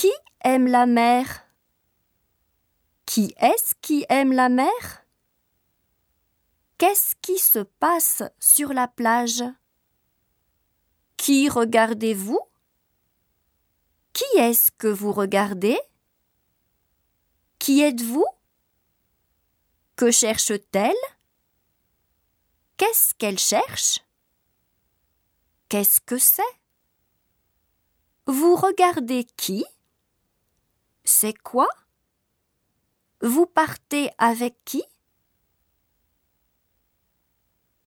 Qui aime la mer? Qui est-ce qui aime la mer? Qu'est-ce qui se passe sur la plage? Qui regardez-vous? Qui est-ce que vous regardez? Qui êtes-vous? Que cherche-t-elle? Qu'est-ce qu'elle cherche? Qu'est-ce que c'est? Vous regardez qui? C'est quoi? Vous partez avec qui?